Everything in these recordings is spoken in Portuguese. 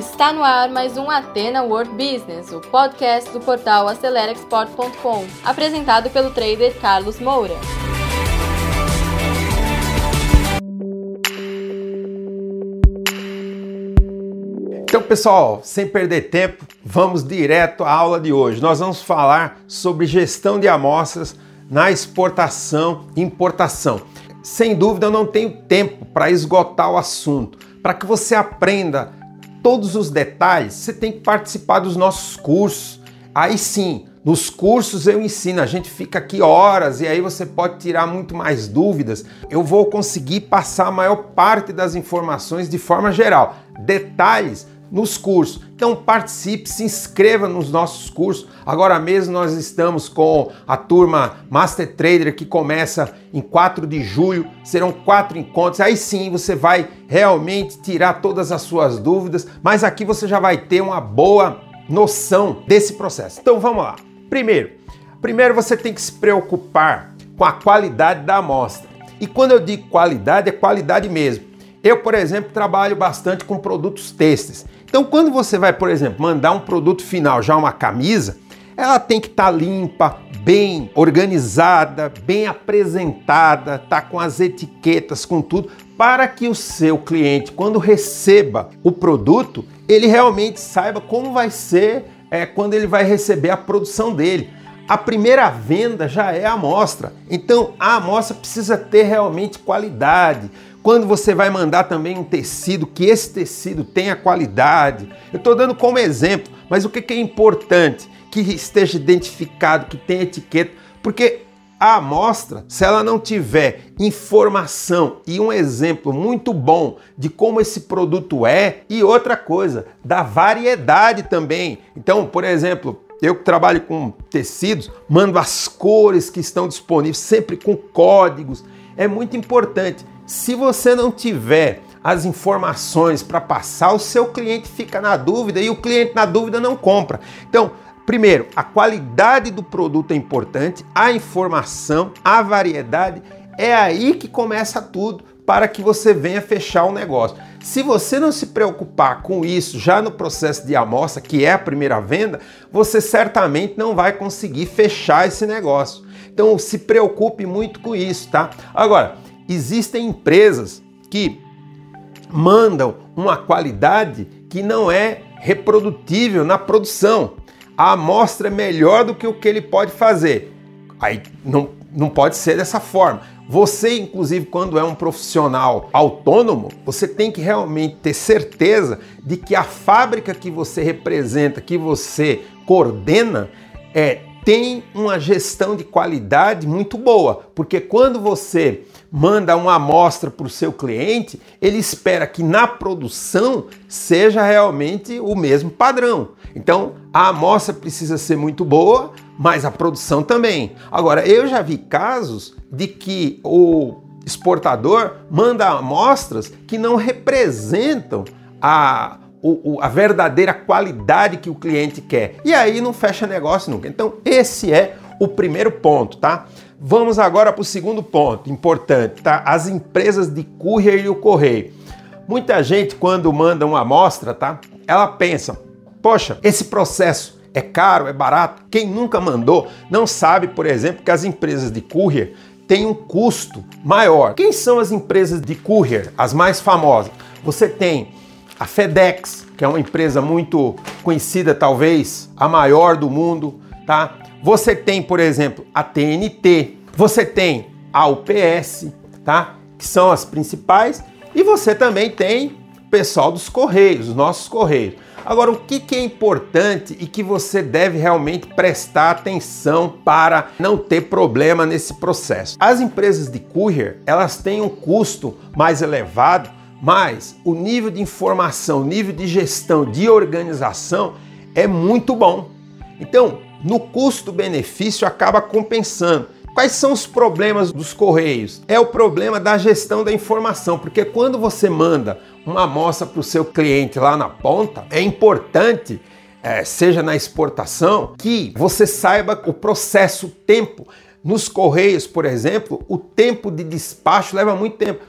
Está no ar mais um Atena World Business, o podcast do portal AceleraExport.com, apresentado pelo trader Carlos Moura. Então, pessoal, sem perder tempo, vamos direto à aula de hoje. Nós vamos falar sobre gestão de amostras na exportação e importação. Sem dúvida, eu não tenho tempo para esgotar o assunto. Para que você aprenda todos os detalhes, você tem que participar dos nossos cursos. Aí sim, nos cursos eu ensino, a gente fica aqui horas e aí você pode tirar muito mais dúvidas. Eu vou conseguir passar a maior parte das informações de forma geral. Detalhes nos cursos. Então participe, se inscreva nos nossos cursos. Agora mesmo nós estamos com a turma Master Trader que começa em 4 de julho. Serão quatro encontros. Aí sim você vai realmente tirar todas as suas dúvidas, mas aqui você já vai ter uma boa noção desse processo. Então vamos lá. Primeiro, primeiro você tem que se preocupar com a qualidade da amostra. E quando eu digo qualidade, é qualidade mesmo. Eu, por exemplo, trabalho bastante com produtos têxteis. Então, quando você vai, por exemplo, mandar um produto final, já uma camisa, ela tem que estar tá limpa, bem organizada, bem apresentada, tá com as etiquetas, com tudo, para que o seu cliente, quando receba o produto, ele realmente saiba como vai ser é, quando ele vai receber a produção dele. A primeira venda já é a amostra, então a amostra precisa ter realmente qualidade quando você vai mandar também um tecido, que esse tecido tenha qualidade. Eu estou dando como exemplo, mas o que é importante? Que esteja identificado, que tenha etiqueta, porque a amostra, se ela não tiver informação e um exemplo muito bom de como esse produto é, e outra coisa, da variedade também. Então, por exemplo, eu que trabalho com tecidos, mando as cores que estão disponíveis, sempre com códigos. É muito importante. Se você não tiver as informações para passar, o seu cliente fica na dúvida e o cliente na dúvida não compra. Então, primeiro, a qualidade do produto é importante, a informação, a variedade, é aí que começa tudo para que você venha fechar o negócio. Se você não se preocupar com isso já no processo de amostra, que é a primeira venda, você certamente não vai conseguir fechar esse negócio. Então se preocupe muito com isso, tá? Agora, Existem empresas que mandam uma qualidade que não é reprodutível na produção. A amostra é melhor do que o que ele pode fazer. Aí não, não pode ser dessa forma. Você, inclusive, quando é um profissional autônomo, você tem que realmente ter certeza de que a fábrica que você representa, que você coordena, é, tem uma gestão de qualidade muito boa, porque quando você manda uma amostra para o seu cliente, ele espera que na produção seja realmente o mesmo padrão. Então a amostra precisa ser muito boa, mas a produção também. Agora, eu já vi casos de que o exportador manda amostras que não representam a, o, o, a verdadeira qualidade que o cliente quer. E aí não fecha negócio nunca. Então, esse é o primeiro ponto, tá? Vamos agora para o segundo ponto importante, tá? As empresas de courier e o correio. Muita gente, quando manda uma amostra, tá? Ela pensa, poxa, esse processo é caro, é barato. Quem nunca mandou não sabe, por exemplo, que as empresas de courier têm um custo maior. Quem são as empresas de courier, as mais famosas? Você tem a FedEx, que é uma empresa muito conhecida, talvez a maior do mundo, tá? Você tem, por exemplo, a TNT, você tem a UPS, tá? Que são as principais, e você também tem o pessoal dos Correios, os nossos Correios. Agora, o que, que é importante e que você deve realmente prestar atenção para não ter problema nesse processo? As empresas de courier, elas têm um custo mais elevado, mas o nível de informação, nível de gestão, de organização é muito bom. Então, no custo-benefício acaba compensando. Quais são os problemas dos correios? É o problema da gestão da informação, porque quando você manda uma amostra para o seu cliente lá na ponta, é importante, é, seja na exportação, que você saiba o processo, o tempo. Nos correios, por exemplo, o tempo de despacho leva muito tempo.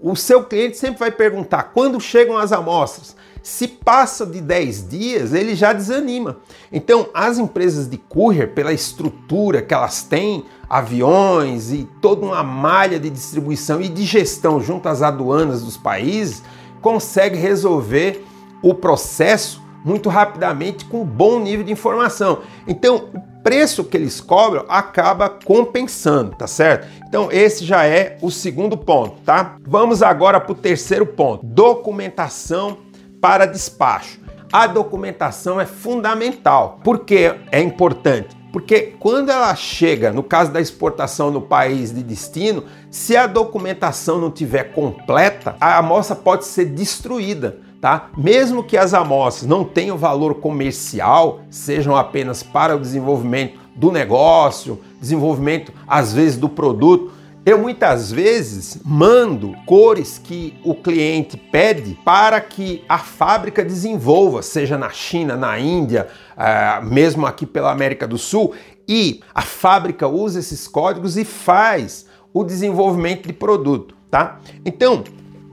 O seu cliente sempre vai perguntar quando chegam as amostras. Se passa de 10 dias, ele já desanima. Então, as empresas de courier, pela estrutura que elas têm, aviões e toda uma malha de distribuição e de gestão junto às aduanas dos países, consegue resolver o processo muito rapidamente com bom nível de informação. Então, o preço que eles cobram acaba compensando, tá certo? Então, esse já é o segundo ponto, tá? Vamos agora para o terceiro ponto: documentação para despacho. A documentação é fundamental. Por que é importante? Porque quando ela chega, no caso da exportação no país de destino, se a documentação não tiver completa, a amostra pode ser destruída tá? Mesmo que as amostras não tenham valor comercial, sejam apenas para o desenvolvimento do negócio, desenvolvimento às vezes do produto, eu muitas vezes mando cores que o cliente pede para que a fábrica desenvolva, seja na China, na Índia, uh, mesmo aqui pela América do Sul, e a fábrica usa esses códigos e faz o desenvolvimento de produto, tá? Então,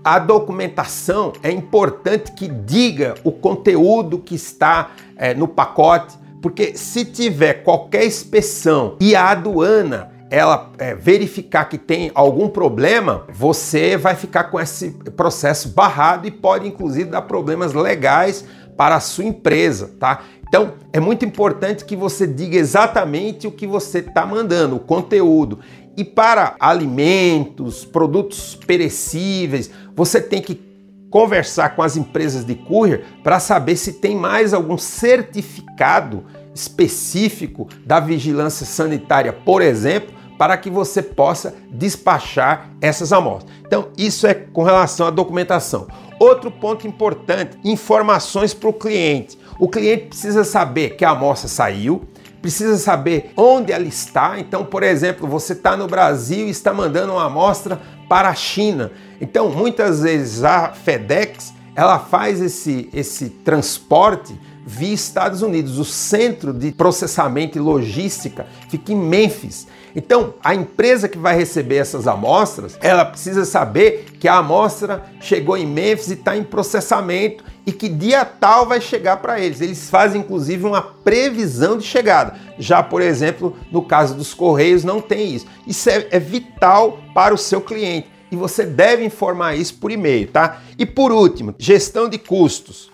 a documentação é importante que diga o conteúdo que está é, no pacote, porque se tiver qualquer inspeção e a aduana ela é, verificar que tem algum problema, você vai ficar com esse processo barrado e pode inclusive dar problemas legais para a sua empresa, tá? Então é muito importante que você diga exatamente o que você está mandando, o conteúdo. E para alimentos, produtos perecíveis, você tem que conversar com as empresas de courier para saber se tem mais algum certificado específico da vigilância sanitária, por exemplo, para que você possa despachar essas amostras. Então, isso é com relação à documentação. Outro ponto importante: informações para o cliente. O cliente precisa saber que a amostra saiu, precisa saber onde ela está. Então, por exemplo, você está no Brasil e está mandando uma amostra para a China. Então, muitas vezes a FedEx ela faz esse, esse transporte via Estados Unidos. O centro de processamento e logística fica em Memphis. Então, a empresa que vai receber essas amostras, ela precisa saber que a amostra chegou em Memphis e está em processamento e que dia tal vai chegar para eles. Eles fazem inclusive uma previsão de chegada. Já, por exemplo, no caso dos Correios, não tem isso. Isso é, é vital para o seu cliente e você deve informar isso por e-mail, tá? E por último, gestão de custos.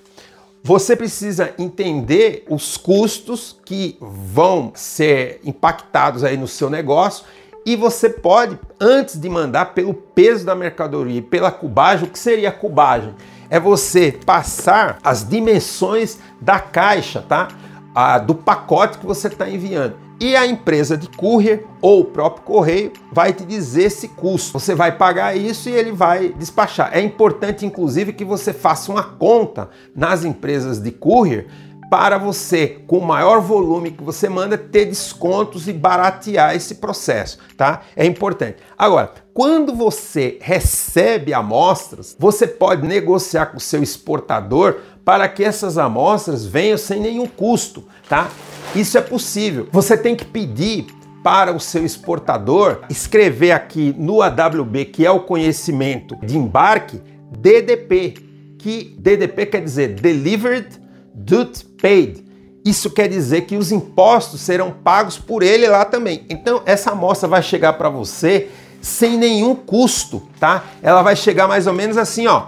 Você precisa entender os custos que vão ser impactados aí no seu negócio e você pode, antes de mandar pelo peso da mercadoria e pela cubagem, o que seria a cubagem? É você passar as dimensões da caixa, tá? Ah, do pacote que você está enviando e a empresa de courier ou o próprio correio vai te dizer esse custo. Você vai pagar isso e ele vai despachar. É importante, inclusive, que você faça uma conta nas empresas de courier para você, com o maior volume que você manda, ter descontos e baratear esse processo, tá? É importante. Agora, quando você recebe amostras, você pode negociar com o seu exportador para que essas amostras venham sem nenhum custo, tá? Isso é possível. Você tem que pedir para o seu exportador escrever aqui no AWB, que é o conhecimento de embarque, DDP, que DDP quer dizer Delivered Duty Paid. Isso quer dizer que os impostos serão pagos por ele lá também. Então essa amostra vai chegar para você sem nenhum custo, tá? Ela vai chegar mais ou menos assim, ó.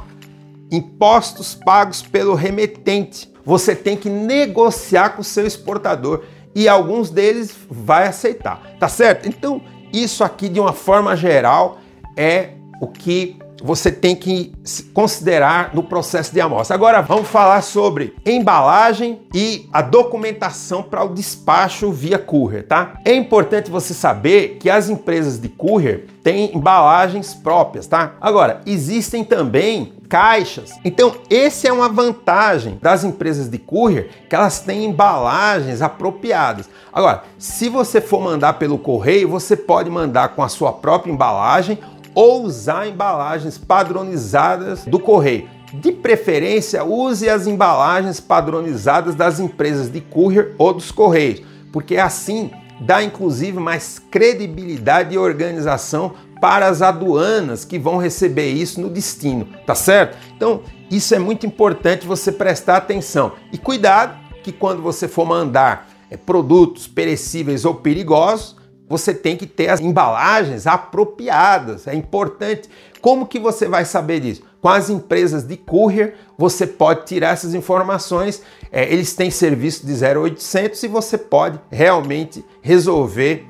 Impostos pagos pelo remetente você tem que negociar com o seu exportador e alguns deles vai aceitar, tá certo? Então, isso aqui de uma forma geral é o que você tem que considerar no processo de amostra. Agora vamos falar sobre embalagem e a documentação para o despacho via courier, tá? É importante você saber que as empresas de courier têm embalagens próprias, tá? Agora, existem também caixas. Então, esse é uma vantagem das empresas de courier, que elas têm embalagens apropriadas. Agora, se você for mandar pelo correio, você pode mandar com a sua própria embalagem ou usar embalagens padronizadas do correio. De preferência, use as embalagens padronizadas das empresas de courier ou dos correios, porque assim dá inclusive mais credibilidade e organização para as aduanas que vão receber isso no destino, tá certo? Então, isso é muito importante você prestar atenção. E cuidado que quando você for mandar é, produtos perecíveis ou perigosos, você tem que ter as embalagens apropriadas. É importante. Como que você vai saber disso? Com as empresas de courier, você pode tirar essas informações. É, eles têm serviço de 0800 e você pode realmente resolver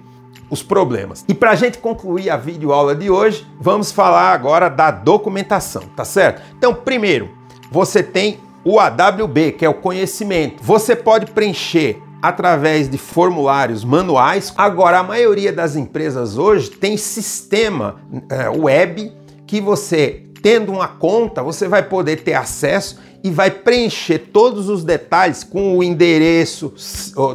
os problemas. E para a gente concluir a videoaula de hoje, vamos falar agora da documentação, tá certo? Então, primeiro, você tem o AWB, que é o conhecimento. Você pode preencher através de formulários manuais. Agora, a maioria das empresas hoje tem sistema é, web que você, tendo uma conta, você vai poder ter acesso e vai preencher todos os detalhes com o endereço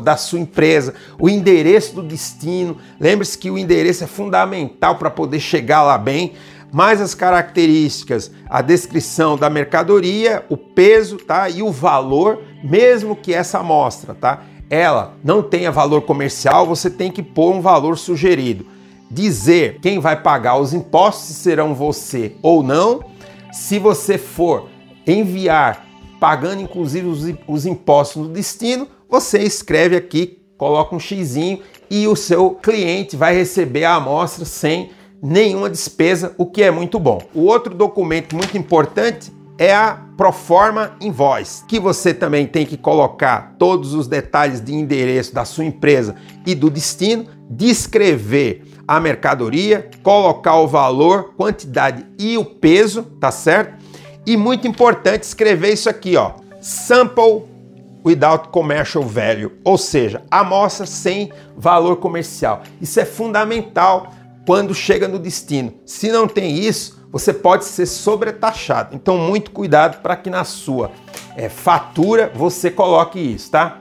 da sua empresa, o endereço do destino. Lembre-se que o endereço é fundamental para poder chegar lá bem. Mais as características, a descrição da mercadoria, o peso, tá? E o valor, mesmo que essa amostra, tá? Ela não tenha valor comercial, você tem que pôr um valor sugerido. Dizer quem vai pagar os impostos, se serão você ou não. Se você for enviar pagando inclusive os, os impostos no destino, você escreve aqui, coloca um xizinho e o seu cliente vai receber a amostra sem nenhuma despesa, o que é muito bom. O outro documento muito importante é a Proforma Invoice, que você também tem que colocar todos os detalhes de endereço da sua empresa e do destino, descrever a mercadoria, colocar o valor, quantidade e o peso, tá certo? E muito importante escrever isso aqui, ó, sample without commercial value, ou seja, amostra sem valor comercial. Isso é fundamental quando chega no destino. Se não tem isso, você pode ser sobretaxado. Então, muito cuidado para que na sua é, fatura você coloque isso, tá?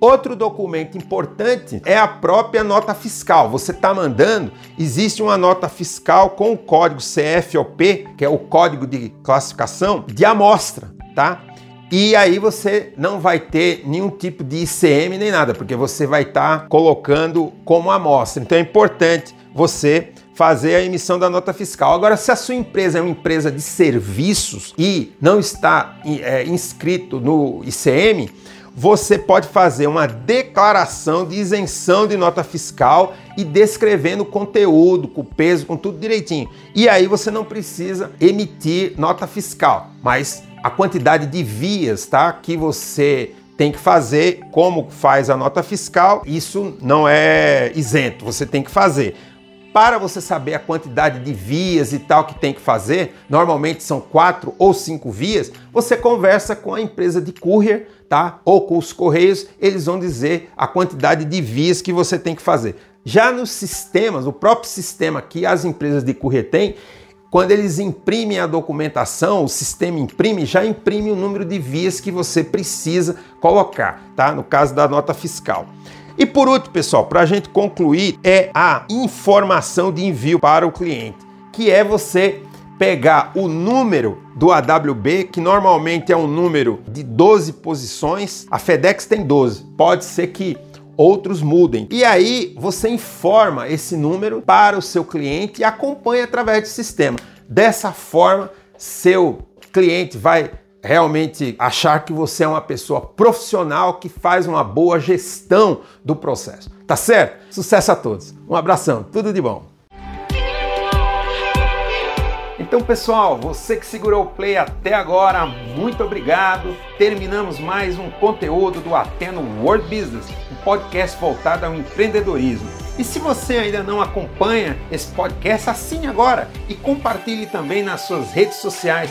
Outro documento importante é a própria nota fiscal. Você está mandando, existe uma nota fiscal com o código CFOP, que é o código de classificação de amostra, tá? E aí você não vai ter nenhum tipo de ICM nem nada, porque você vai estar tá colocando como amostra. Então é importante você fazer a emissão da nota fiscal. Agora, se a sua empresa é uma empresa de serviços e não está é, inscrito no ICM, você pode fazer uma declaração de isenção de nota fiscal e descrevendo o conteúdo, com o peso, com tudo direitinho. E aí você não precisa emitir nota fiscal, mas a quantidade de vias, tá, que você tem que fazer, como faz a nota fiscal, isso não é isento, você tem que fazer para você saber a quantidade de vias e tal que tem que fazer, normalmente são quatro ou cinco vias, você conversa com a empresa de courier, tá? Ou com os correios, eles vão dizer a quantidade de vias que você tem que fazer. Já nos sistemas, o próprio sistema que as empresas de courier têm, quando eles imprimem a documentação, o sistema imprime, já imprime o número de vias que você precisa colocar, tá? No caso da nota fiscal. E por último, pessoal, para a gente concluir, é a informação de envio para o cliente, que é você pegar o número do AWB, que normalmente é um número de 12 posições, a FedEx tem 12, pode ser que outros mudem. E aí você informa esse número para o seu cliente e acompanha através do sistema. Dessa forma, seu cliente vai realmente achar que você é uma pessoa profissional que faz uma boa gestão do processo. Tá certo? Sucesso a todos. Um abração, tudo de bom. Então, pessoal, você que segurou o play até agora, muito obrigado. Terminamos mais um conteúdo do Ateno World Business, um podcast voltado ao empreendedorismo. E se você ainda não acompanha esse podcast, assine agora e compartilhe também nas suas redes sociais